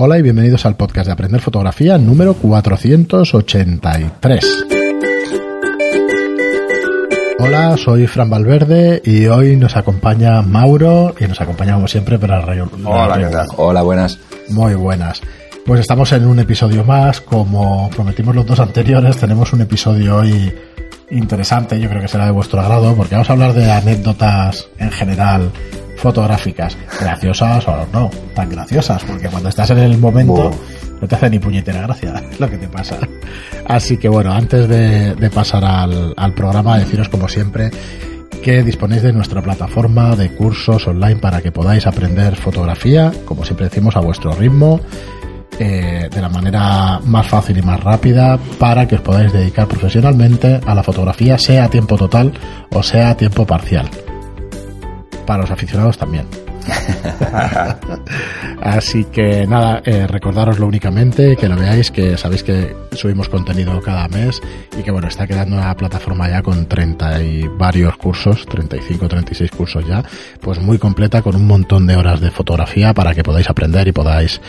Hola y bienvenidos al podcast de Aprender Fotografía número 483. Hola, soy Fran Valverde y hoy nos acompaña Mauro y nos acompaña como siempre para Rayo. Hola, ¿qué tal? Hola, buenas. Muy buenas. Pues estamos en un episodio más, como prometimos los dos anteriores, tenemos un episodio hoy interesante, yo creo que será de vuestro agrado, porque vamos a hablar de anécdotas en general fotográficas, graciosas o no, tan graciosas, porque cuando estás en el momento no te hace ni puñetera gracia, es lo que te pasa. Así que bueno, antes de, pasar al, al programa, deciros como siempre que disponéis de nuestra plataforma de cursos online para que podáis aprender fotografía, como siempre decimos, a vuestro ritmo, eh, de la manera más fácil y más rápida, para que os podáis dedicar profesionalmente a la fotografía, sea a tiempo total o sea a tiempo parcial para los aficionados también. Así que nada, eh, recordaroslo únicamente, que lo veáis, que sabéis que subimos contenido cada mes y que bueno, está quedando una plataforma ya con 30 y varios cursos, 35, 36 cursos ya, pues muy completa con un montón de horas de fotografía para que podáis aprender y podáis,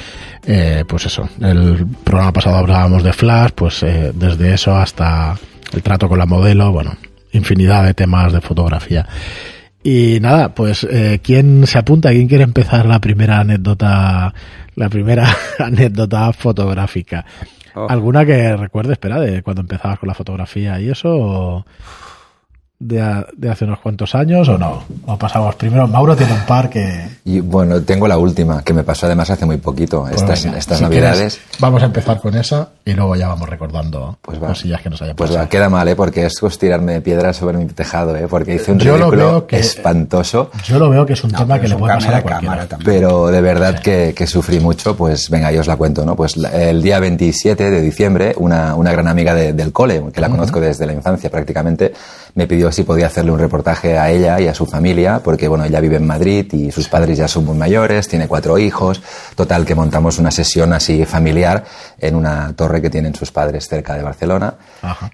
eh, pues eso, el programa pasado hablábamos de flash, pues eh, desde eso hasta el trato con la modelo, bueno, infinidad de temas de fotografía. Y nada, pues eh, ¿quién se apunta? ¿Quién quiere empezar la primera anécdota, la primera anécdota fotográfica? Oh. ¿Alguna que recuerde, espera, de cuando empezabas con la fotografía y eso? De, de, hace unos cuantos años o no? ¿O pasamos primero? Mauro tiene un par que... Y, bueno, tengo la última, que me pasó además hace muy poquito, pues estas, estas navidades. vamos a empezar con esa y luego ya vamos recordando pues cosillas que nos haya pasado. Pues va, queda mal, ¿eh? Porque es tirarme de piedras sobre mi tejado, ¿eh? Porque hice un ridículo espantoso. Yo lo veo que es un tema que le puede pasar a cualquiera. Pero de verdad que, que, sufrí mucho, pues venga, yo os la cuento, ¿no? Pues el día 27 de diciembre, una, una gran amiga del cole, que la conozco desde la infancia prácticamente, me pidió si podía hacerle un reportaje a ella y a su familia, porque bueno, ella vive en Madrid y sus padres ya son muy mayores, tiene cuatro hijos. Total, que montamos una sesión así familiar en una torre que tienen sus padres cerca de Barcelona.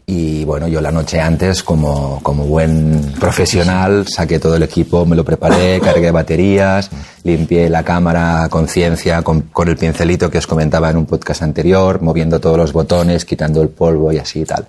Y bueno, yo la noche antes, como, como buen profesional, saqué todo el equipo, me lo preparé, cargué baterías, limpié la cámara a conciencia con, con el pincelito que os comentaba en un podcast anterior, moviendo todos los botones, quitando el polvo y así y tal.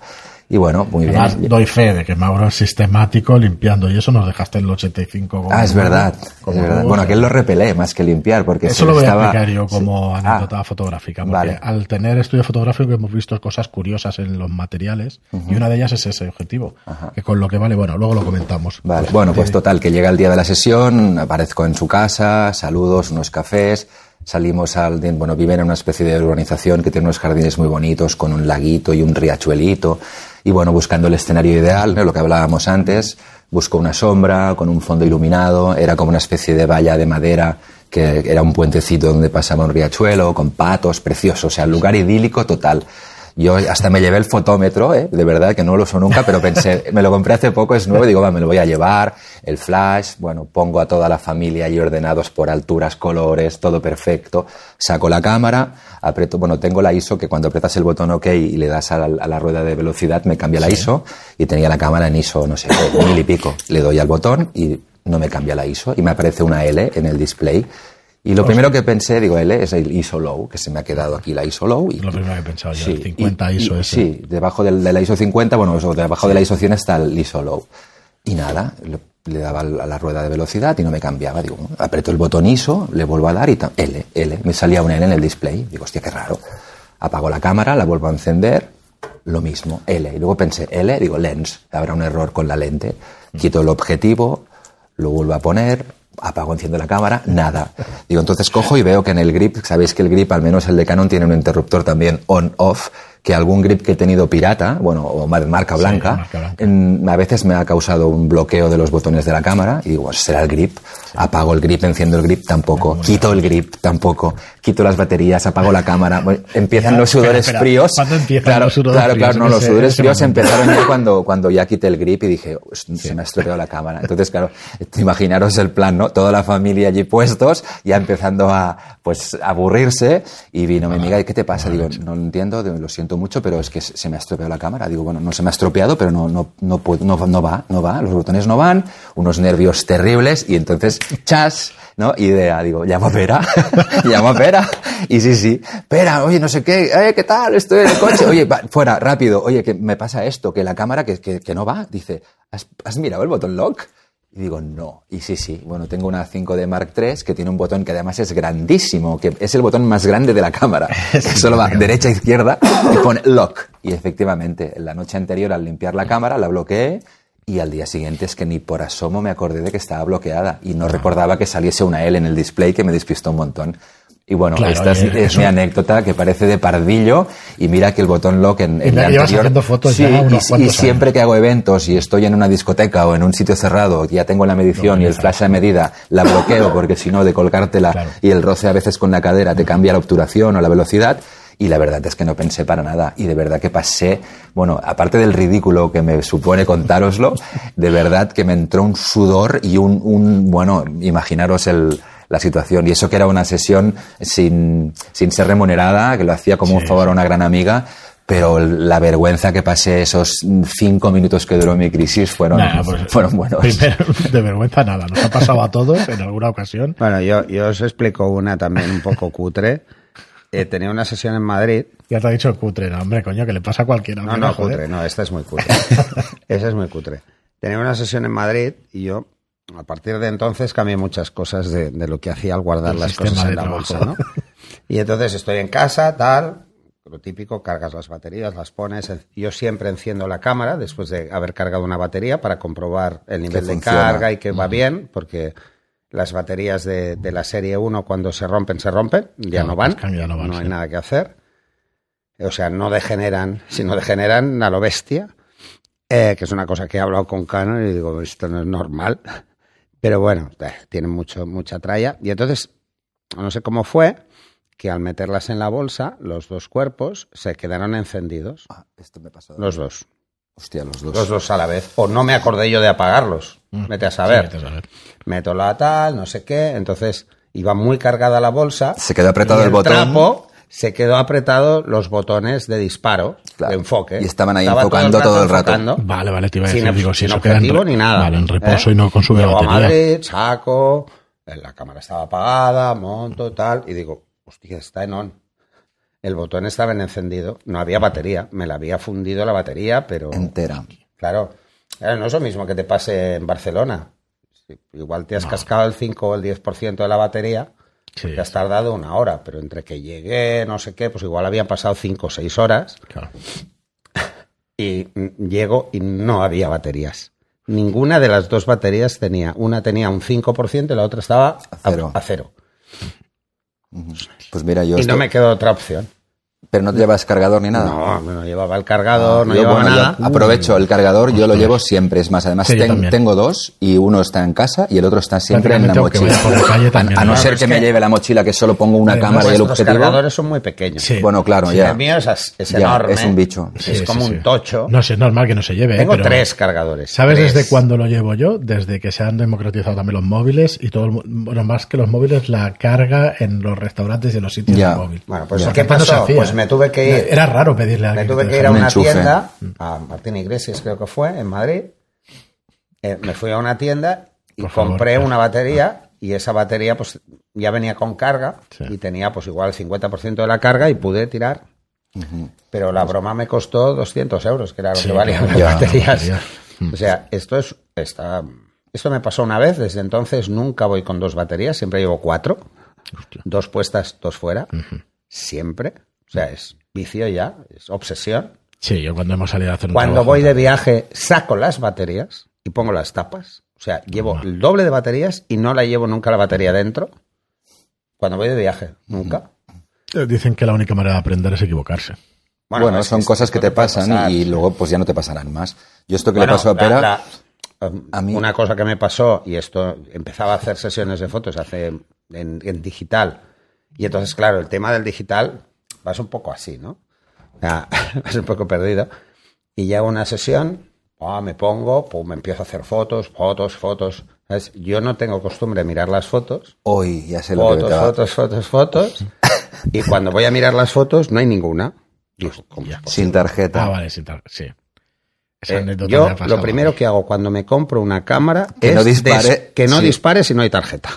Y bueno, muy Además, bien. doy fe de que Mauro es sistemático limpiando y eso nos dejaste en el 85. ah, es verdad, es verdad. Bueno, aquel lo repelé más que limpiar porque Eso lo voy a explicar yo como anécdota ah, fotográfica. Porque al tener estudio fotográfico hemos visto cosas curiosas en los materiales y una de ellas es ese objetivo. Que con lo que vale, bueno, luego lo comentamos. Vale, pues, bueno, pues total, que llega el día de la sesión, aparezco en su casa, saludos, unos cafés salimos al, bueno, viven en una especie de urbanización que tiene unos jardines muy bonitos con un laguito y un riachuelito. Y bueno, buscando el escenario ideal, lo que hablábamos antes, busco una sombra con un fondo iluminado, era como una especie de valla de madera que era un puentecito donde pasaba un riachuelo con patos, precioso, o sea, lugar idílico total. Yo hasta me llevé el fotómetro, ¿eh? de verdad que no lo uso nunca, pero pensé, me lo compré hace poco, es nuevo, y digo, va, me lo voy a llevar, el flash, bueno, pongo a toda la familia ahí ordenados por alturas, colores, todo perfecto, saco la cámara, aprieto, bueno, tengo la ISO que cuando apretas el botón OK y le das a la, rueda de velocidad me cambia la ISO y tenía la cámara en ISO, no sé, mil y pico. Le doy al botón y no me cambia la ISO y me aparece una L en el display y lo primero que pensé, digo, L es el ISO low, que se me ha quedado aquí la ISO low. Y, lo primero que he pensado yo, el 50 ISO ese. Sí, debajo del, de la ISO 50, bueno, eso, debajo de la ISO 100 está el ISO low. Y nada, le, daba a la rueda de velocidad y no me cambiaba. Digo, aprieto el botón ISO, le vuelvo a dar y L, L. Me salía una L en el display. Digo, hostia, qué raro. Apago la cámara, la vuelvo a encender, lo mismo, L. Y luego pensé, L, digo, lens, habrá un error con la lente. Quito el objetivo, lo vuelvo a poner, apago, enciendo la cámara, nada. Digo, entonces cojo y veo que en el grip, sabéis que el grip, al menos el de Canon, tiene un interruptor también on-off, que algún grip que he tenido pirata, bueno, o marca blanca, a veces me ha causado un bloqueo de los botones de la cámara y digo, pues será el grip. Apago el grip, enciendo el grip, tampoco. Quito el grip, tampoco. Quito las baterías, apago la cámara. Empiezan los sudores fríos. ¿Cuándo empiezan claro, los sudores claro, fríos? Claro, no, los sudores fríos empezaron ya cuando, cuando ya quité el grip y dije, se me ha estropeado la cámara. Entonces, claro, imaginaros el plan, ¿no? Toda la familia allí puestos, ya empezando a, pues, aburrirse y vino mi amiga, ¿y qué te pasa? Digo, no lo entiendo, lo siento mucho, pero es que se me ha estropeado la cámara. Digo, bueno, no se me ha estropeado, pero no, no, no, no, no va, no va, los botones no van, unos nervios terribles y entonces, chas, ¿no? Idea, digo, llamo a Pera, llamo a Pera. Y sí, sí, Pera, oye, no sé qué, eh, ¿qué tal? Estoy en el coche, oye, va, fuera, rápido, oye, que me pasa esto, que la cámara que, que, no va. Dice, ¿has, ¿has mirado el botón lock? Y digo, no. Y sí, sí. Bueno, tengo una 5D Mark III que tiene un botón que además es grandísimo, que es el botón más grande de la cámara. que solo va derecha, izquierda y pone lock. Y efectivamente, la noche anterior al limpiar la cámara la bloqueé y al día siguiente es que ni por asomo me acordé de que estaba bloqueada y no recordaba que saliese una L en el display que me despistó un montón. Y bueno, Claro, esta es, oye, es eso- mi anécdota que parece de pardillo y mira que el botón lock en, en Y la anterior... fotos sí, ya y- unos y, cuantos siempre que hago eventos y estoy en una discoteca o en un sitio cerrado, ya tengo la medición y el flash a medida, la bloqueo porque si no de colgártela Claro. y el roce a veces con la cadera te cambia la obturación o la velocidad. Y la verdad es que no pensé para nada. Y de verdad que pasé, bueno, aparte del ridículo que me supone contároslo, de verdad que me entró un sudor y un, un bueno, imaginaros el, la situación. Y eso que era una sesión sin, sin ser remunerada, que lo hacía como un favor a una gran amiga, pero la vergüenza que pasé esos cinco minutos que duró mi crisis fueron, Nah, pues, fueron buenos. primero, de vergüenza nada, nos ha pasado a todos en alguna ocasión. Bueno, yo, yo os explico una también un poco cutre. Eh, tenía una sesión en Madrid. Ya te ha dicho cutre, no, hombre, coño, que le pasa a cualquiera. No, no, joder. cutre, no, esta es muy cutre. Esa es muy cutre. Tenía una sesión en Madrid y yo, a partir de entonces, cambié muchas cosas de, de lo que hacía al guardar El las cosas en la trabajo. bolsa, ¿no? Y entonces estoy en casa, tal, lo típico, cargas las baterías, las pones. Yo siempre enciendo la cámara después de haber cargado una batería para comprobar el nivel de funciona. carga y que va bien, porque las baterías de, de la serie 1 cuando se rompen, se rompen, ya Claro, no van, pues ya no van, hay sí. nada que hacer. O sea, no degeneran, sino degeneran a lo bestia, eh, que es una cosa que he hablado con Canon y digo, esto no es normal. Pero bueno, eh, tienen mucho, mucha tralla. Y entonces, no sé cómo fue, que al meterlas en la bolsa, los dos cuerpos se quedaron encendidos. Ah, esto me pasó. Los dos. Hostia, los dos. Los dos a la vez. O no me acordé yo de apagarlos. Vete a saber. Mm. Sí, vete a saber. Meto la tal, no sé qué. Entonces iba muy cargada la bolsa. Se quedó apretado y el botón. trapo se quedó apretado los botones de disparo, Claro. de enfoque. Y estaban ahí Estaba enfocando todo el rato. Vale, vale, te iba a sin, decir, digo, si sin eso queda en ni nada. Vale, en reposo ¿eh? y no consume Llego a batería. Madrid, saco, eh, la cámara estaba apagada, monto, tal, y digo, hostia, está en on. El botón estaba en encendido, no había batería, me la había fundido la batería, pero... Entera. Claro, Claro, no es lo mismo que te pase en Barcelona. Igual te has cascado el 5 o el 10% de la batería, Sí. te has tardado una hora, pero entre que llegué, no sé qué, pues igual habían pasado 5 o 6 horas Claro. y llego y no había baterías. Ninguna de las dos baterías tenía. Una tenía un 5% y la otra estaba a cero. a cero. Pues mira, yo Y no me quedó otra opción. Pero no te llevas cargador ni nada. No, no llevaba el cargador, no Yo, llevaba bueno, yo nada. aprovecho el cargador, yo lo llevo siempre. Es más, además Sí, ten- tengo dos y uno está en casa y el otro está siempre en la mochila. la A- no ¿no? ser que me que- lleve la mochila que solo pongo una Además, cámara y el objetivo. cargadores son muy pequeños. Sí. Bueno, claro, Sí, ya. El mío es, as- es Ya, enorme. es un bicho. Es Sí, como sí, un tocho. No sé, es normal que no se lleve. ¿eh? Tengo pero- tres cargadores. ¿Sabes Tres. desde cuándo lo llevo yo? Desde que se han democratizado también los móviles y todo, bueno, más que los móviles, la carga en los restaurantes y en los sitios de móvil. Bueno, pues. ¿qué pasó? Pues me tuve que ir. Era raro pedirle a Me alguien tuve te que ir a una enchufe. tienda, a Martín Iglesias creo que fue, en Madrid. Eh, me fui a una tienda y Por compré claro. una batería y esa batería pues ya venía con carga Sí. y tenía pues igual el 50% de la carga y pude tirar. Pero la broma me costó 200 euros, que era lo Sí, que valían las ya, baterías. O sea, esto es... Está, esto me pasó una vez, desde entonces nunca voy con dos baterías, siempre llevo cuatro. Hostia. Dos puestas, dos fuera. Siempre. O sea, es vicio ya, es obsesión. Sí, yo cuando hemos salido a hacer un Cuando trabajo, voy de viaje, saco las baterías y pongo las tapas. O sea, llevo el doble de baterías y no la llevo nunca la batería dentro. Cuando voy de viaje, nunca. Dicen que la única manera de aprender es equivocarse. Bueno, es son cosas que te pasan pasar. y luego pues ya no te pasarán más. Yo esto que Bueno, le pasó a Pera, la- um, a mí- Una cosa que me pasó, y esto empezaba a hacer sesiones de fotos hace en, en digital. Y entonces, claro, el tema del digital vas un poco así, ¿no? Sea, vas un poco perdido. Y llego a una sesión, ah, me pongo, pum, me empiezo a hacer fotos, fotos, fotos. ¿Sabes? Yo no tengo costumbre de mirar las fotos. hoy ya sé lo que Fotos, va- fotos, fotos, fotos. Y cuando voy a mirar las fotos, no hay ninguna. Digo, ¿cómo Ya. Sin tarjeta. Ah, vale, sin tar- sí. Esa Eh, anécdota yo lo primero que hago cuando me compro una cámara Que es no dispare, que no sí. dispare si no hay tarjeta.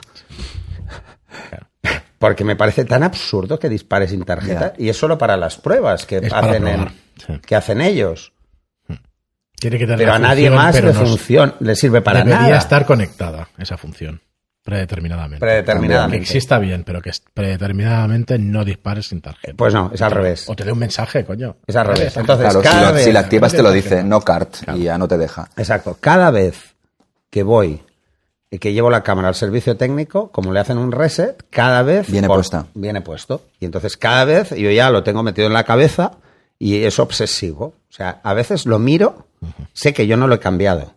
Porque me parece tan absurdo que dispare sin tarjeta y es solo para las pruebas que Es hacen en- sí. que hacen ellos. Tiene que tener Pero a nadie función, más le no- funciona, le sirve para debería nada. estar conectada esa función predeterminadamente. Que predeterminadamente. exista bien, pero que predeterminadamente no dispares sin tarjeta. Pues no, es al revés. O te dé un mensaje, coño. Es al revés. Entonces, Claro, si, cada lo- vez- si la activas te lo dice, no cart, y ya no te deja. Exacto. Cada vez que voy y que llevo la cámara al servicio técnico, como le hacen un reset, cada vez Viene puesta. Viene puesto. Y entonces cada vez yo ya lo tengo metido en la cabeza y es obsesivo. O sea, a veces lo miro, sé que yo no lo he cambiado.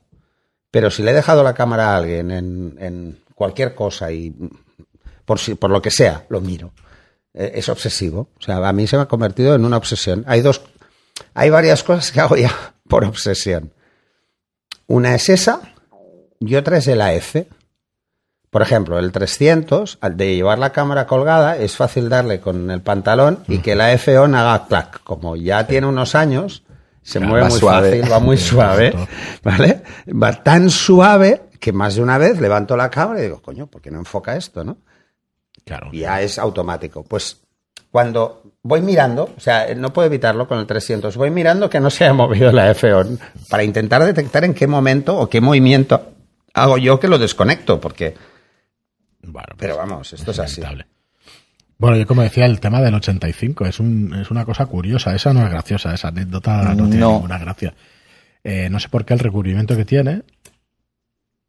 Pero si le he dejado la cámara a alguien en, en cualquier cosa y por, si, por lo que sea, lo miro. Eh, es obsesivo. O sea, a mí se me ha convertido en una obsesión. Hay dos, hay varias cosas que hago ya por obsesión. Una es esa y otra es el AF. Por ejemplo, el 300, al de llevar la cámara colgada, es fácil darle con el pantalón y que la AF-ON haga clac. Como ya tiene unos años, se mueve muy suave. fácil, va muy suave. ¿vale? Va tan suave que más de una vez levanto la cámara y digo, coño, ¿por qué no enfoca esto, no? Claro. Ya es automático. Pues cuando voy mirando, o sea, no puedo evitarlo con el 300, voy mirando que no se haya movido la F-ON para intentar detectar en qué momento o qué movimiento hago yo que lo desconecto, porque... Bueno, pues, Pero vamos, esto es así. lamentable. Bueno, yo como decía, el tema del 85 es, un, es una cosa curiosa. Esa no es graciosa, esa anécdota no, tiene ninguna gracia. Eh, no sé por qué el recubrimiento que tiene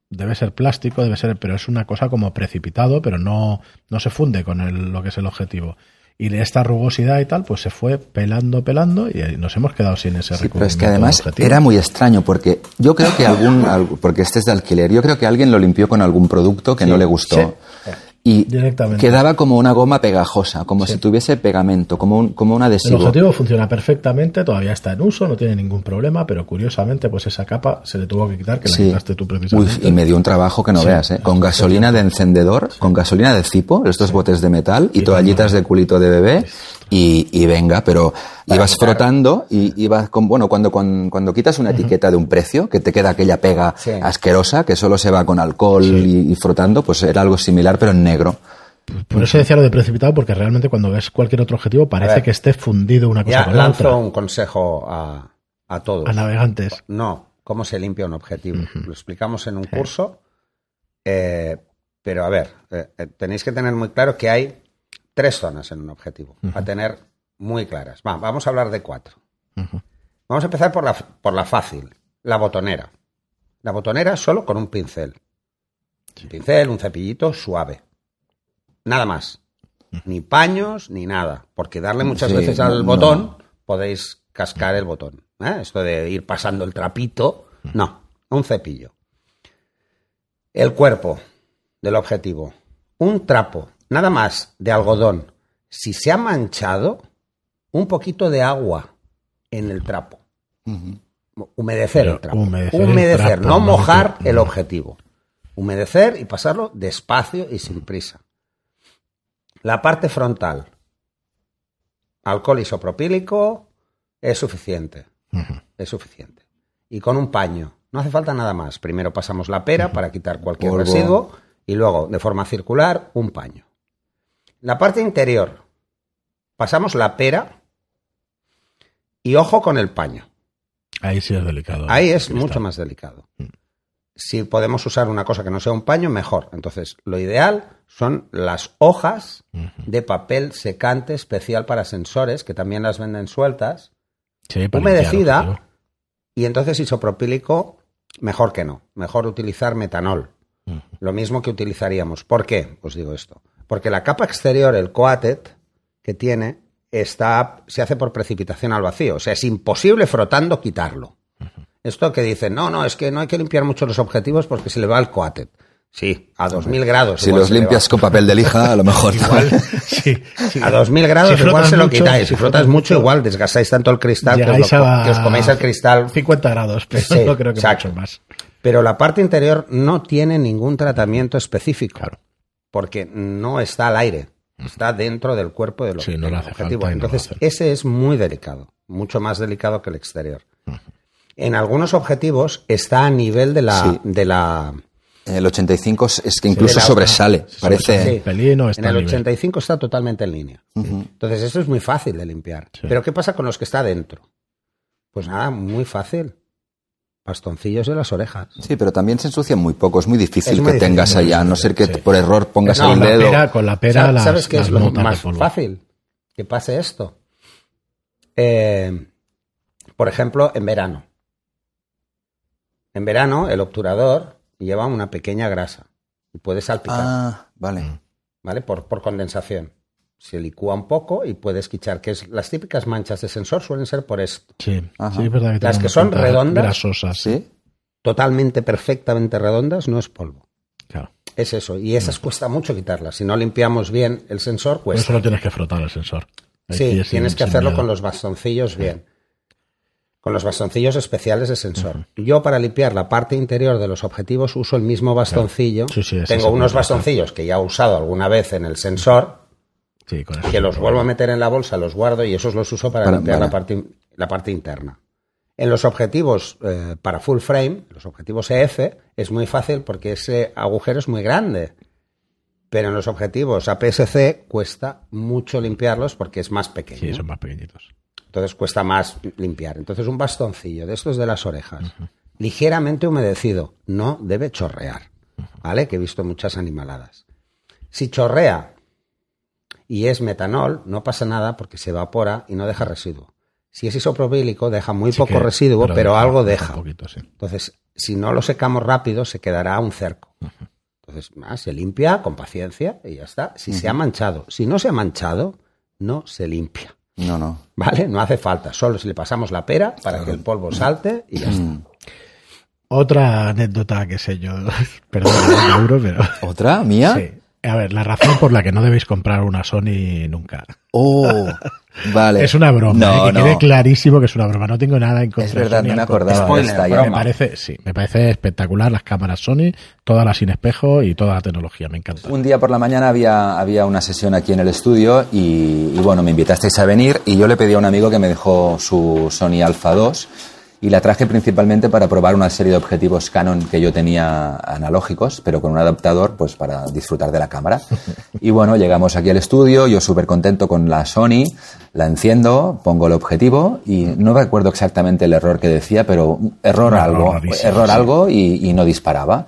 debe ser plástico, debe ser, pero es una cosa como precipitado, pero no, no se funde con el- lo que es el objetivo. Y esta rugosidad y tal, pues se fue pelando, pelando y nos hemos quedado sin ese Sí, pero es que además objetivo. era muy extraño porque yo creo que algún, porque este es de alquiler, yo creo que alguien lo limpió con algún producto que no le gustó. sí. Y Directamente. quedaba como una goma pegajosa, como si tuviese pegamento, como un, como un El adhesivo. objetivo funciona perfectamente, todavía está en uso, no tiene ningún problema, pero curiosamente, pues esa capa se le tuvo que quitar, que la quitaste tú Uy, precisamente. y me dio un trabajo que no Sí. veas, ¿eh? Con gasolina de encendedor, con gasolina de cipo, estos botes de metal y toallitas de culito de bebé y, y venga, pero ibas frotando y ibas con, bueno, cuando, cuando, cuando quitas una etiqueta de un precio, que te queda aquella pega Sí. asquerosa que solo se va con alcohol y, y frotando, pues era algo similar pero en negro. Por eso decía lo de precipitado, porque realmente cuando ves cualquier otro objetivo parece que esté fundido una cosa Ya con la lanzo otra. un consejo a, a todos. A navegantes. No, cómo se limpia un objetivo. Lo explicamos en un curso, eh, pero a ver, eh, eh, tenéis que tener muy claro que hay tres zonas en un objetivo, a tener muy claras. Va, vamos a hablar de cuatro. Vamos a empezar por la, por la fácil, la botonera. La botonera solo con un pincel. Un pincel, un cepillito suave. Nada más. Ni paños, ni nada. Porque darle muchas Sí, veces al no, botón, podéis cascar el botón. ¿eh? Esto de ir pasando el trapito, no. Un cepillo. El cuerpo del objetivo. Un trapo, nada más, de algodón. Si se ha manchado, un poquito de agua en el trapo. Humedecer Pero el trapo. humedecer el Humedecer, trapo, no mojar el objetivo. Humedecer y pasarlo despacio y sin prisa. La parte frontal. Alcohol isopropílico es suficiente. Es suficiente. Y con un paño. No hace falta nada más. Primero pasamos la pera para quitar cualquier Polvo. residuo y luego, de forma circular, un paño. La parte interior. Pasamos la pera y ojo con el paño. Ahí sí es delicado. Ahí es Cristal. mucho más delicado. Si podemos usar una cosa que no sea un paño, mejor. Entonces, lo ideal son las hojas de papel secante especial para sensores, que también las venden sueltas, Sí, humedecida. limpiar, y entonces isopropílico, mejor que no. Mejor utilizar metanol. Lo mismo que utilizaríamos. ¿Por qué? Os digo esto. Porque la capa exterior, el coated, que tiene, está, se hace por precipitación al vacío. O sea, es imposible frotando quitarlo. Esto que dicen, no, no, es que no hay que limpiar mucho los objetivos porque se le va el coated. Sí, a 2000 grados. Si igual los limpias con papel de lija, a lo mejor. Sí, sí. A 2000 grados Si igual se lo mucho, quitáis. si frotas mucho, igual desgastáis tanto el cristal que os, lo- a que os coméis el cristal 50 grados, pero Sí, no creo que exacto. mucho más. Pero la parte interior no tiene ningún tratamiento específico. Claro. Porque no está al aire. Está dentro del cuerpo del, Sí, no objetivo. no Entonces, ese es muy delicado, mucho más delicado que el exterior. En algunos objetivos está a nivel de la, Sí. de la El 85 es- que incluso sobresale. Parece. Está en el a nivel. 85 está totalmente en línea. Entonces, eso es muy fácil de limpiar. Sí. Pero ¿qué pasa con los que está dentro? Pues nada, muy fácil. Bastoncillos de las orejas. Sí, pero también se ensucia muy poco. Es muy difícil Es muy que tengas allá, a no ser que sí. por error pongas No, el con, la dedo. pera, con la pera Sa- las, ¿Sabes qué las es lo más fácil? Que pase esto. Eh, por ejemplo, en verano. En verano, el obturador lleva una pequeña grasa y puede salpicar, Ah, vale. ¿vale? Por, por condensación. Se licúa un poco y puede esquichar, que es las típicas manchas de sensor suelen ser por esto. Sí, Ajá. sí, es verdad que Las que son redondas, grasosas. ¿Sí? Totalmente, perfectamente redondas, no es polvo. Claro. Es eso. Y esas cuesta mucho quitarlas. Si no limpiamos bien el sensor, Por cuesta. eso lo tienes que frotar el sensor. Ahí Sí, sin- tienes que hacerlo con los bastoncillos bien. Con los bastoncillos especiales de sensor. Yo para limpiar la parte interior de los objetivos uso el mismo bastoncillo. Sí, sí, ese Tengo unos bastoncillos que ya he usado alguna vez en el sensor, Sí, con eso que los vuelvo a meter en la bolsa, los guardo y esos los uso para, Para- limpiar la, vale. parte, la parte interna. En los objetivos eh, para full frame, los objetivos EF, es muy fácil porque ese agujero es muy grande. Pero en los objetivos APS-C cuesta mucho limpiarlos porque es más pequeño. Sí, son más pequeñitos. Entonces cuesta más limpiar. Entonces un bastoncillo de estos de las orejas, ligeramente humedecido, no debe chorrear, ¿vale? Que he visto muchas animaladas. Si chorrea y es metanol, no pasa nada porque se evapora y no deja residuo. Si es isopropílico, deja muy Sí poco que- residuo, pero, algo Un deja. poquito, sí. Entonces, si no lo secamos rápido, se quedará un cerco. Entonces, ah, se limpia con paciencia y ya está. Si se ha manchado, si no se ha manchado, no se limpia. No, no. ¿Vale? No hace falta. Solo si le pasamos la pera para que el polvo salte y ya está. Mm. Otra anécdota que sé yo, perdón, Mauro, pero... ¿Otra? ¿Mía? Sí. A ver, la razón por la que no debéis comprar una Sony nunca. Oh, vale. Es una broma, No, ¿eh? que no. quede clarísimo que es una broma. No tengo nada en contra Es verdad, de Sony, no me acordaba Spoiler, esta. Me parece, sí, me parece espectacular las cámaras Sony, todas las sin espejo y toda la tecnología, me encanta. Un día por la mañana había, había una sesión aquí en el estudio y, y, bueno, me invitasteis a venir y yo le pedí a un amigo que me dejó su Sony Alpha 2 y la traje principalmente para probar una serie de objetivos Canon que yo tenía analógicos, pero con un adaptador pues para disfrutar de la cámara. Y bueno, llegamos aquí al estudio, yo súper contento con la Sony, la enciendo, pongo el objetivo y no recuerdo exactamente el error que decía, pero error error algo, rarísimo, error sí. algo y, y no disparaba.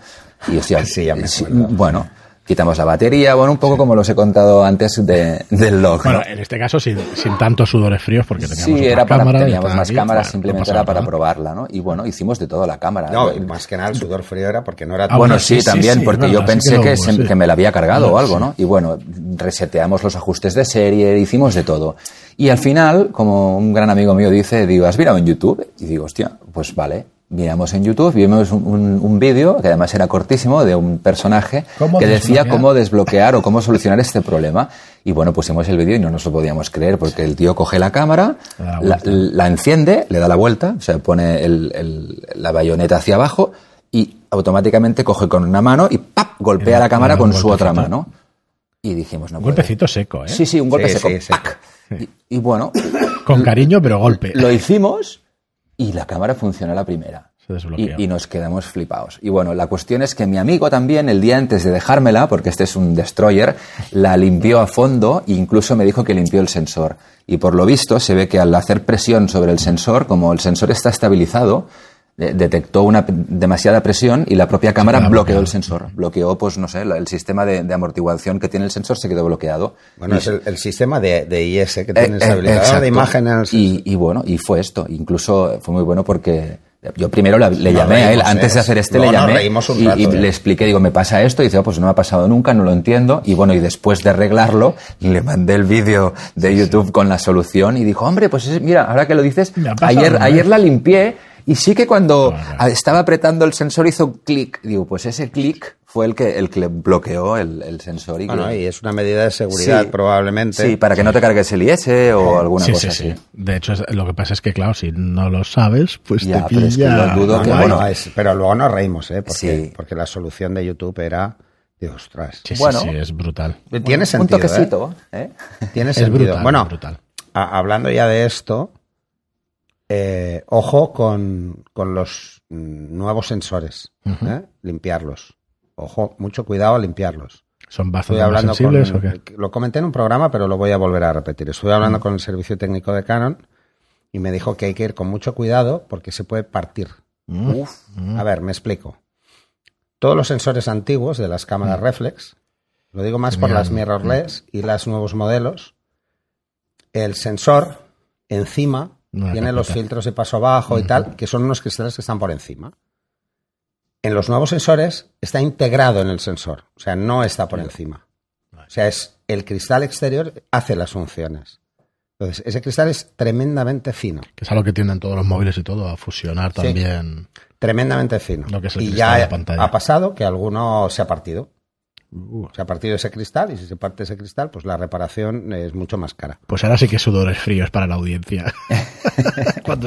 Y hostia, Sí, ya me bueno, quitamos la batería, bueno, un poco como los he contado antes de- del log. Bueno, ¿no? en este caso sin, sin tantos sudores fríos porque teníamos Sí, otra era para, cámara teníamos más aquí, cámaras, simplemente no era para nada. probarla, ¿no? Y bueno, hicimos de todo la cámara. No, más que nada el sudor frío era porque no era Ah, bueno, sí, sí, sí, también, sí, porque yo pensé que lo que, hubo, se- sí. que me la había cargado o algo, ¿no? Y bueno, reseteamos los ajustes de serie, hicimos de todo. Y al final, como un gran amigo mío dice, digo, ¿has mirado en YouTube? Y digo, hostia, pues vale. Miramos en YouTube, vimos un, un- un vídeo, que además era cortísimo, de un personaje ¿Cómo que decía cómo desbloquear o cómo solucionar este problema. Y bueno, pusimos el vídeo y no nos lo podíamos creer, porque el tío coge la cámara, la la, la enciende, le da la vuelta, o sea, pone el- el- la bayoneta hacia abajo y automáticamente coge con una mano y ¡pap! golpea Le- la cámara con su otra golpecito. mano. Y dijimos, no Un puede. golpecito seco, ¿eh? Sí, sí, un golpe Sí, seco. sí, seco. Y, y bueno, Con cariño, pero golpe. lo hicimos y la cámara funcionó la primera. Y, y nos quedamos flipados. Y bueno, la cuestión es que mi amigo también, el día antes de dejármela, porque este es un destroyer, la limpió a fondo e incluso me dijo que limpió el sensor. Y por lo visto se ve que al hacer presión sobre el sensor, como el sensor está estabilizado, detectó una demasiada presión y la propia cámara bloqueó bloqueado. el sensor. Bloqueó, pues no sé, la- el sistema de, de amortiguación que tiene el sensor se quedó bloqueado. Bueno, Y- es el, el sistema de, de IS que eh, tiene eh, estabilizador exacto. de imagen en el y, y bueno, y fue esto. Incluso fue muy bueno porque yo primero la- le Nos llamé a él, reímos, antes ¿eh? de hacer este Luego le llamé reímos un y, rato, y ¿eh? le expliqué, digo, me pasa esto, y dice, "Oh, pues no me ha pasado nunca, no lo entiendo. Y bueno, y después de arreglarlo, le mandé el vídeo de YouTube con la solución y dijo, hombre, pues es- mira, ahora que lo dices, ayer, ayer vez". la limpié y sí que cuando estaba apretando el sensor hizo un clic. Digo, pues ese clic fue el que, el que le bloqueó el, el sensor. Y Bueno, que- y es una medida de seguridad Sí. probablemente. Sí, para que no te cargues el IS o alguna sí, cosa sí, así. sí. De hecho, lo que pasa es que, claro, si no lo sabes, pues Ya, te pero es que pilla. yo dudo No, que, no, bueno, no, es- pero luego nos reímos, ¿eh? Porque, Sí. porque la solución de YouTube era Digo, ostras. Sí, sí, Bueno. sí, es brutal. Tiene Un sentido. ¿eh? toquecito, ¿eh? Tiene Es sentido. brutal, bueno, es brutal. a- hablando ya de esto, eh, ojo con, con los mm, nuevos sensores. ¿eh? Limpiarlos. Ojo, mucho cuidado a limpiarlos. ¿Son bastante hablando sensibles con, o qué? Lo comenté en un programa, pero lo voy a volver a repetir. Estuve hablando con el servicio técnico de Canon y me dijo que hay que ir con mucho cuidado porque se puede partir. Uf. A ver, me explico. Todos los sensores antiguos de las cámaras reflex, lo digo más por las mirrorless y los nuevos modelos, el sensor encima Una tiene los filtros de paso bajo y tal, que son unos cristales que están por encima. En los nuevos sensores está integrado en el sensor, o sea, no está por encima. O sea, es el cristal exterior hace las funciones. Entonces, ese cristal es tremendamente fino. Que es algo que tienden todos los móviles y todo, a fusionar Sí. también. Tremendamente fino. Lo que es el y ya de la pantalla. ha pasado que alguno se ha partido. Uh, Se ha partido ese cristal y si se parte ese cristal, pues la reparación es mucho más cara. Pues ahora sí que sudores fríos para la audiencia.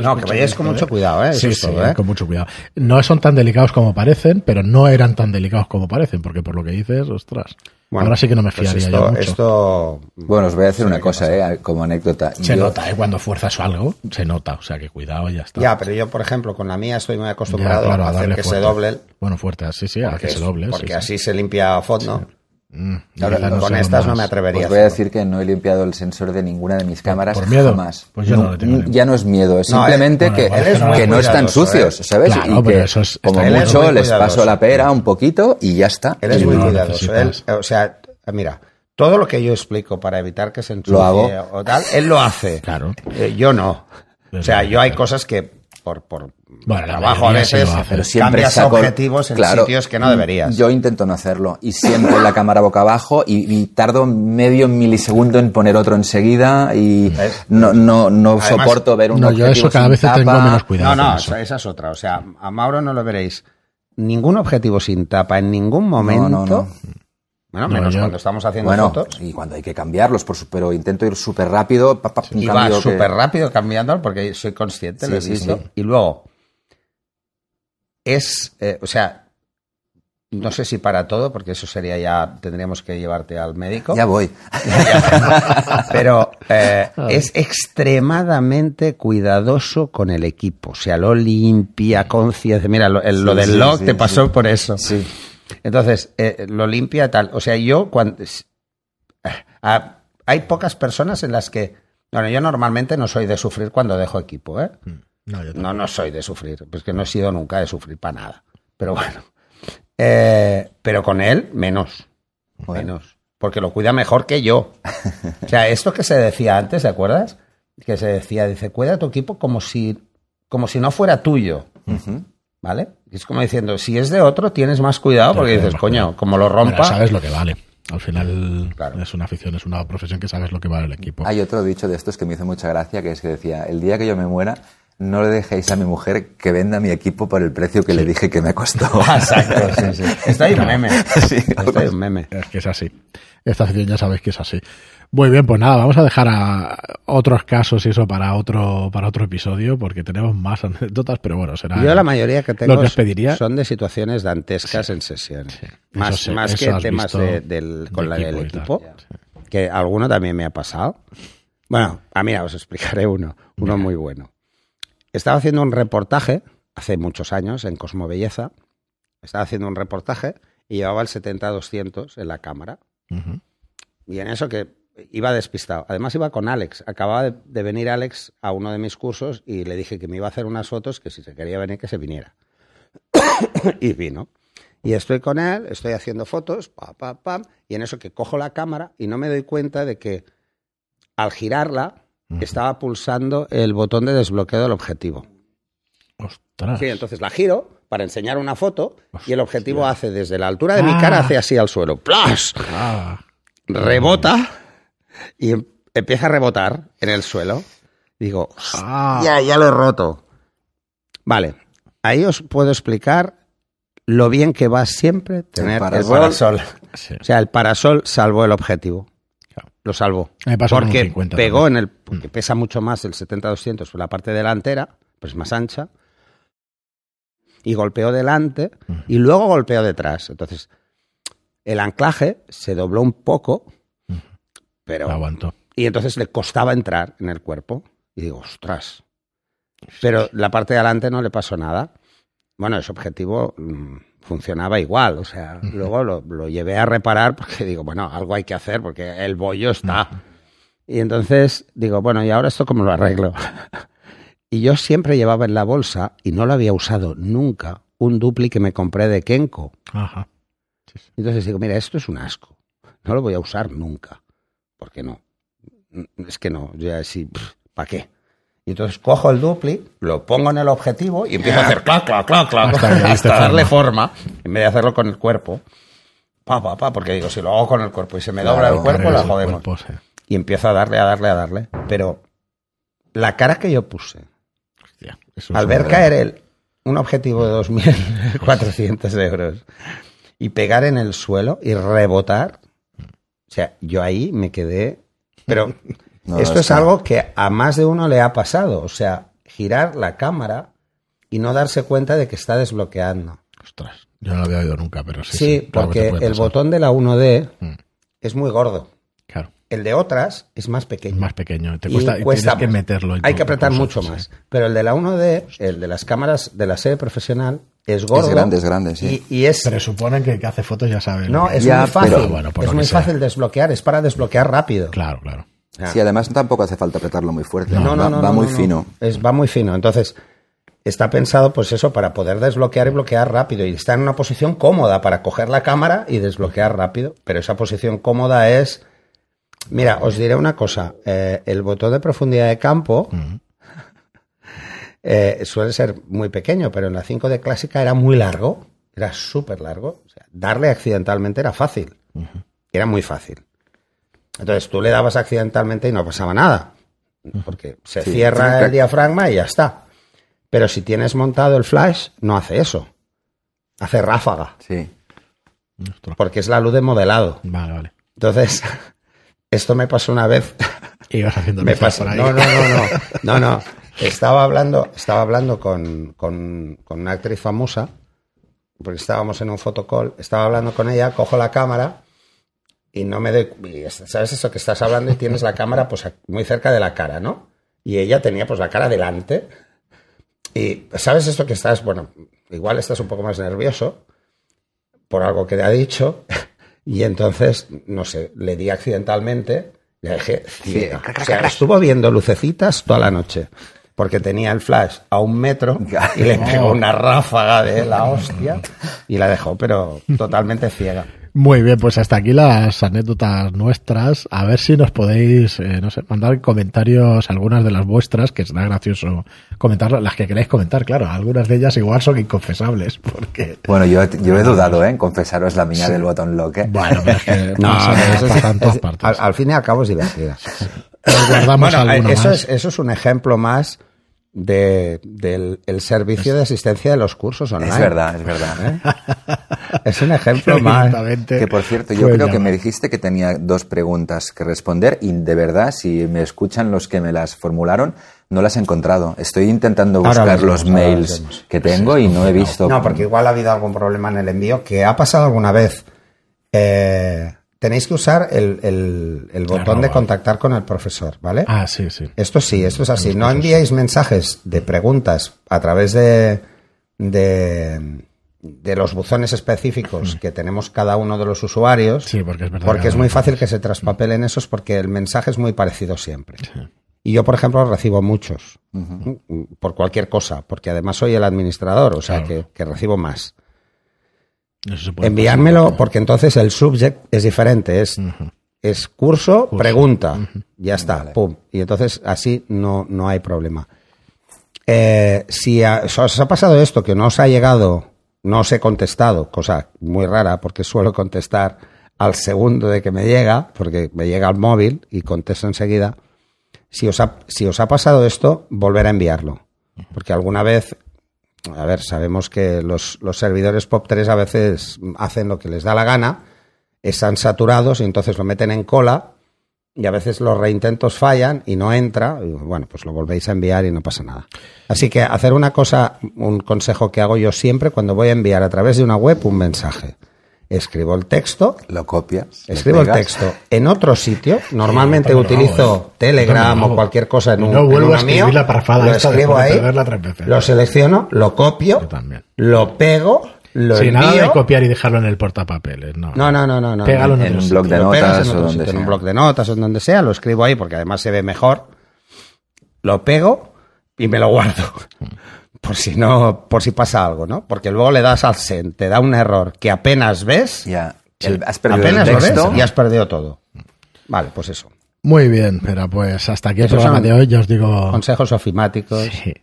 No, que vayáis con ¿eh? mucho cuidado, ¿eh? Sí, es sí, todo, ¿eh? con mucho cuidado. No son tan delicados como parecen, pero no eran tan delicados como parecen, porque por lo que dices, ostras. Ahora sí que no me pues fiaría esto, yo mucho. esto- Bueno, os voy a decir una cosa. ¿eh? Como anécdota. Se Yo- nota, ¿eh? Cuando fuerzas o algo, se nota. O sea, que cuidado, ya está. Ya, pero yo, por ejemplo, con la mía estoy muy Ya, acostumbrado claro, a hacer darle que se doble. Bueno, fuerte, sí, sí, a que se es- doble. sí, Porque sí. así se limpia a fondo. Mm, Claro, no con estas no me atrevería. Os voy a decir que no he limpiado el sensor de ninguna de mis cámaras por miedo? jamás. Pues yo no tengo ni- ya no es miedo, es No, simplemente él- que, bueno, él es muy que no están cuidadoso, sucios, ¿eh? ¿sabes? Claro, y que eso es- como mucho les paso la pera un poquito y ya está. Él es Y muy no cuidadoso. Él, o sea, mira, todo lo que yo explico para evitar que se ensucie Lo hago. o tal, él lo hace. Claro. Eh, yo no. Desde O sea, yo hay cosas que por, por Bueno, trabajo a veces. Pero siempre cambias saco objetivos en claro, sitios que no deberías. Yo intento no hacerlo y siempre la cámara boca abajo y, y tardo medio milisegundo en poner otro enseguida y ¿Ves? no, no, no Además- soporto ver un No, yo objetivo eso cada sin vez tengo tapa. menos cuidado. no, no, eso. esa, esa es otra. O sea, a Mauro no lo veréis ningún objetivo sin tapa en ningún momento. No, no, no. Bueno, No, menos yo- cuando estamos haciendo Bueno, fotos. y cuando hay que cambiarlos, por su- pero intento ir súper rápido. pa, pa, va cambio que- súper rápido cambiando porque soy consciente, Sí, lo he sí, visto. sí. Y luego, es, eh, o sea, no sé si para todo, porque eso sería ya, tendríamos que llevarte al médico. Ya voy. Pero eh, es extremadamente cuidadoso con el equipo. O sea, lo limpia, conciencia. Mira, lo, el- lo Sí, del sí, log sí, te pasó sí. por eso. Sí. Entonces, eh, lo limpia tal. O sea, yo cuando... ah, hay pocas personas en las que... Bueno, yo normalmente no soy de sufrir cuando dejo equipo, ¿eh? No, yo No, no soy de sufrir. Pues que no he sido nunca de sufrir para nada. Pero bueno. Eh, pero con él, menos. Bueno. Menos. Porque lo cuida mejor que yo. O sea, esto que se decía antes, ¿te acuerdas? Que se decía, dice, cuida tu equipo como si, como si no fuera tuyo. ¿Vale? Es como diciendo, si es de otro, tienes más cuidado porque dices, coño, como lo rompa. sabes lo que vale. Al final Claro. es una afición, es una profesión que sabes lo que vale el equipo. Hay otro dicho de estos que me hizo mucha gracia, que es que decía, el día que yo me muera, no le dejéis a mi mujer que venda mi equipo por el precio que le dije que me costó. Exacto, sí, sí. Esto hay un meme. Sí, Esto hay un meme. Es que es así. Esta afición ya sabéis que es así. Muy bien, pues nada, vamos a dejar a otros casos y eso para otro, para otro episodio, porque tenemos más anécdotas, pero bueno, será. Yo la mayoría que tengo Lo que os pediría- son de situaciones dantescas en sesiones. Más, Eso más eso que temas de- del, con de la del equipo que alguno también me ha pasado. Bueno, a mira, os explicaré uno, uno muy bueno. Estaba haciendo un reportaje hace muchos años en Cosmo Belleza. Estaba haciendo un reportaje y llevaba el 70-200 en la cámara. Y en eso que iba despistado. Además iba con Alex. Acababa de, de venir Alex a uno de mis cursos y le dije que me iba a hacer unas fotos, que si se quería venir, que se viniera. y vino. Y estoy con él, estoy haciendo fotos, pa, pa, pam, y en eso que cojo la cámara y no me doy cuenta de que al girarla estaba pulsando el botón de desbloqueo del objetivo. Ostras. Sí, entonces la giro para enseñar una foto y el objetivo hace desde la altura de mi cara Ah. hace así al suelo. ¡Plas! Ah, rebota y em- empieza a rebotar en el suelo. Digo, Ah. ya, ya lo he roto. Vale, ahí os puedo explicar lo bien que va siempre tener el parasol. parasol. sí. O sea, el parasol salvó el objetivo. Lo salvó. Me pasó porque 50 pegó también. en el. Porque pesa mucho más el 70-200 por la parte delantera, pues más ancha. Y golpeó delante y luego golpeó detrás. Entonces, El anclaje se dobló un poco, pero... Lo aguantó. Y entonces le costaba entrar en el cuerpo. Y digo, ostras. Pero la parte de adelante no le pasó nada. Bueno, ese objetivo mm, funcionaba igual. O sea, luego lo, lo llevé a reparar porque digo, bueno, algo hay que hacer porque el bollo está. Y entonces digo, bueno, ¿y ahora esto cómo lo arreglo? y yo siempre llevaba en la bolsa, y no lo había usado nunca, un dupli que me compré de Kenko. Ajá. Sí, sí. Entonces digo, mira, esto es un asco. No lo voy a usar nunca. ¿Por qué no? Es que no, ya sí, ¿para qué? Y entonces cojo el dupli, lo pongo en el objetivo y empiezo a hacer clac, clac, clac, clac, Hasta darle forma. en vez de hacerlo con el cuerpo. Pa, pa, pa, porque digo, si lo hago con el cuerpo y se me Claro, dobla el cuerpo, la jodemos. cuerpo, sí. Y empiezo a darle, a darle, a darle. Pero la cara que yo puse Hostia, al ver caer el, un objetivo de 2.400 euros y pegar en el suelo y rebotar, o sea, yo ahí me quedé... Pero No, esto es algo que a más de uno le ha pasado, o sea, girar la cámara y no darse cuenta de que está desbloqueando. Ostras, yo no lo había oído nunca, pero sí. Sí, porque el botón de la 1D Mm. es muy gordo. Claro, El de otras es más pequeño. es más pequeño. Te cuesta, y cuesta tienes que meterlo. en Hay que apretar recurso, mucho sí. más. Pero el de la 1D, el de las cámaras de la serie profesional, es gordo. grande, es grande, sí. Y, y es. Presuponen que el que hace fotos ya sabe. no, es Ya, muy fácil. pero- Bueno, por es muy fácil desbloquear, es para desbloquear rápido. Claro, claro. Ah. Sí, además tampoco hace falta apretarlo muy fuerte. No, no, va, no. va no, muy no, no. fino. Es, va muy fino. Entonces, está pensado, pues eso, para poder desbloquear y bloquear rápido. Y está en una posición cómoda para coger la cámara y desbloquear rápido. Pero esa posición cómoda es. Mira, os diré una cosa. eh, el botón de profundidad de campo eh, suele ser muy pequeño, pero en la 5 de clásica era muy largo. Era súper largo. O sea, darle accidentalmente era fácil. Era muy fácil. Entonces tú le dabas accidentalmente y no pasaba nada. Porque se Sí. cierra el diafragma y ya está. Pero si tienes montado el flash, no hace eso. Hace ráfaga. Sí. Porque es la luz de modelado. Vale, vale. Entonces, esto me pasó una vez. Y vas haciendo Me pasó. por ahí. No, no, no, no. No, no. Estaba hablando, estaba hablando con, con, con una actriz famosa, porque estábamos en un fotocall, estaba hablando con ella, cojo la cámara y no me doy. ¿Sabes eso que estás hablando y tienes la cámara pues muy cerca de la cara, ¿no? Y ella tenía pues la cara delante. Y ¿sabes esto que estás? Bueno, igual estás un poco más nervioso por algo que te ha dicho. Y entonces, no sé, le di accidentalmente, le dejé ciega. O sea, estuvo viendo lucecitas toda la noche. Porque tenía el flash a un metro y le pegó una ráfaga de la hostia y la dejó, pero totalmente ciega. Muy bien, pues hasta aquí las anécdotas nuestras. A ver si nos podéis, eh, no sé, mandar en comentarios algunas de las vuestras, que será gracioso comentarlas, las que queráis comentar, claro. Algunas de ellas igual son inconfesables, porque... Bueno, yo, yo he dudado ¿eh? en confesaros la mía del botón lock. ¿eh? Bueno, pero es que No, eso es- pasa en todas es- partes. al, al fin y al cabo es divertida. Nos guardamos Bueno, alguna eh, eso, más. es, eso es un ejemplo más de, del el servicio de asistencia de los cursos online. Es verdad, es verdad. ¿eh? Es un ejemplo más. Que por cierto, yo fue creo que me dijiste que tenía dos preguntas que responder y de verdad, si me escuchan los que me las formularon, no las he encontrado. Estoy intentando buscar los mails vemos. que tengo y no he visto. No, porque igual ha habido algún problema en el envío que ha pasado alguna vez. Eh, tenéis que usar el, el- el botón Claro, de contactar con el profesor, ¿vale? Ah, sí, sí. Esto sí, esto es así. No enviéis mensajes de preguntas a través de, de, de los buzones específicos que tenemos cada uno de los usuarios. Sí, porque es verdad. Porque que es muy fácil que se traspapelen esos porque el mensaje es muy parecido siempre. Y yo, por ejemplo, recibo muchos por cualquier cosa, porque además soy el administrador, o sea Claro. que, que recibo más. Enviármelo pasar. porque entonces el subject es diferente, es, es curso, pregunta, ya está, pum. Y entonces así no, no hay problema. Eh, si a- os ha pasado esto, que no os ha llegado, no os he contestado, cosa muy rara porque suelo contestar al segundo de que me llega, porque me llega al móvil y contesto enseguida. Si os ha, si os ha pasado esto, volver a enviarlo. Porque alguna vez, a ver, sabemos que los, los servidores POP3 a veces hacen lo que les da la gana, están saturados y entonces lo meten en cola y a veces los reintentos fallan y no entra. y bueno, pues lo volvéis a enviar y no pasa nada. Así que hacer una cosa, un consejo que hago yo siempre cuando voy a enviar a través de una web un mensaje. Escribo el texto, Lo copias. escribo el texto en otro sitio. Normalmente utilizo hago, ¿eh? Telegram o cualquier cosa en un no en vuelvo a escribir mío, la parrafada lo esta escribo ahí, veces. lo selecciono, lo copio, también. lo pego, lo Sin envío. nada de copiar y dejarlo en el portapapeles, no. No, no, no, no. Pégalo en, en un blog sitio. de notas en, o donde en un blog de notas o en donde sea, lo escribo ahí porque además se ve mejor. Lo pego y me lo guardo. Por si no, por si pasa algo, ¿no? Porque luego le das al send, te da un error que apenas ves, Ya. El- has perdido el apenas lo ves y has perdido todo. Vale, pues eso. Muy bien, pero pues hasta aquí el Esos programa de hoy. Ya os digo, Consejos ofimáticos. Sí.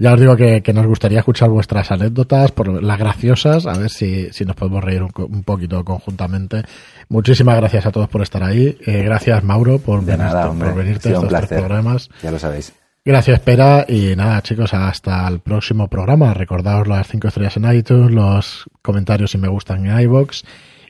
Ya os digo que, que nos gustaría escuchar vuestras anécdotas, por las graciosas, a ver si, si nos podemos reír un, un poquito conjuntamente. Muchísimas gracias a todos por estar ahí. Eh, gracias, Mauro, por, De venir- nada, por venirte a estos tres programas. Ya lo sabéis. Gracias, Pera. Y nada, chicos, hasta el próximo programa. Recordaos las cinco estrellas en iTunes, los comentarios si me gustan en iBox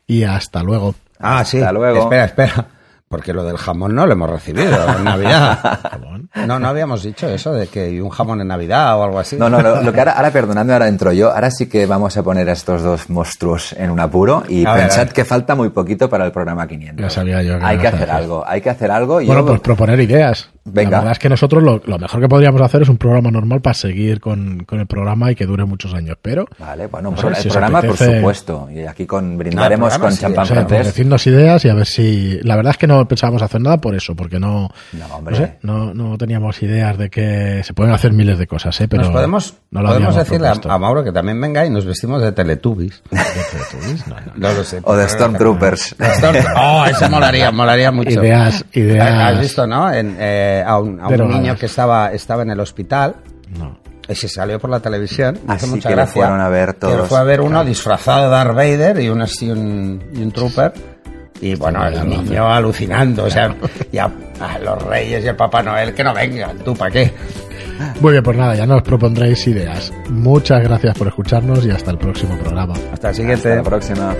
y hasta luego. Ah, sí. Hasta luego. Espera, espera. Porque lo del jamón no lo hemos recibido en Navidad. Jamón. No, no habíamos dicho eso de que hay un jamón en Navidad o algo así. No, no, lo, lo que ahora, ahora, perdonadme, ahora entro yo. Ahora sí que vamos a poner a estos dos monstruos en un apuro y A pensad ver. que falta muy poquito para el programa 500. Ya sabía yo que Hay que hacer algo, hay que hacer algo. y Bueno, yo- pues proponer ideas. Venga. La verdad es que nosotros lo, lo mejor que podríamos hacer es un programa normal para seguir con, con el programa y que dure muchos años. Pero, Vale, bueno, No pro- sé, el si programa, por supuesto. Y aquí con, brindaremos programa con sí, champán o sea, francés. decirnos ideas y a ver si. La verdad es que no pensábamos hacer nada por eso, porque no. No, hombre. sé, no, no teníamos ideas de que se pueden hacer miles de cosas, ¿eh? Pero Nos podemos, no lo podemos decirle a, Mauro que también venga y nos vestimos de Teletubbies. No, no. No lo sé. O de Stormtroopers. Storm- Oh, eso molaría, molaría mucho. Ideas, ideas. ¿Has visto, no? En, eh, a un, a un niño que estaba, estaba en el hospital No. y se salió por la televisión. Así hizo mucha que lo gracia. fueron a ver Que lo todos. fue a ver uno disfrazado de Darth Vader y un, así un, y un trooper. Y bueno, el lo niño alucinando. O sea, ya a los reyes y el Papá Noel que no vengan. ¿Tú para qué? Muy bien, pues nada, ya nos propondréis ideas. Muchas gracias por escucharnos y hasta el próximo programa. Hasta el siguiente. Hasta la próxima.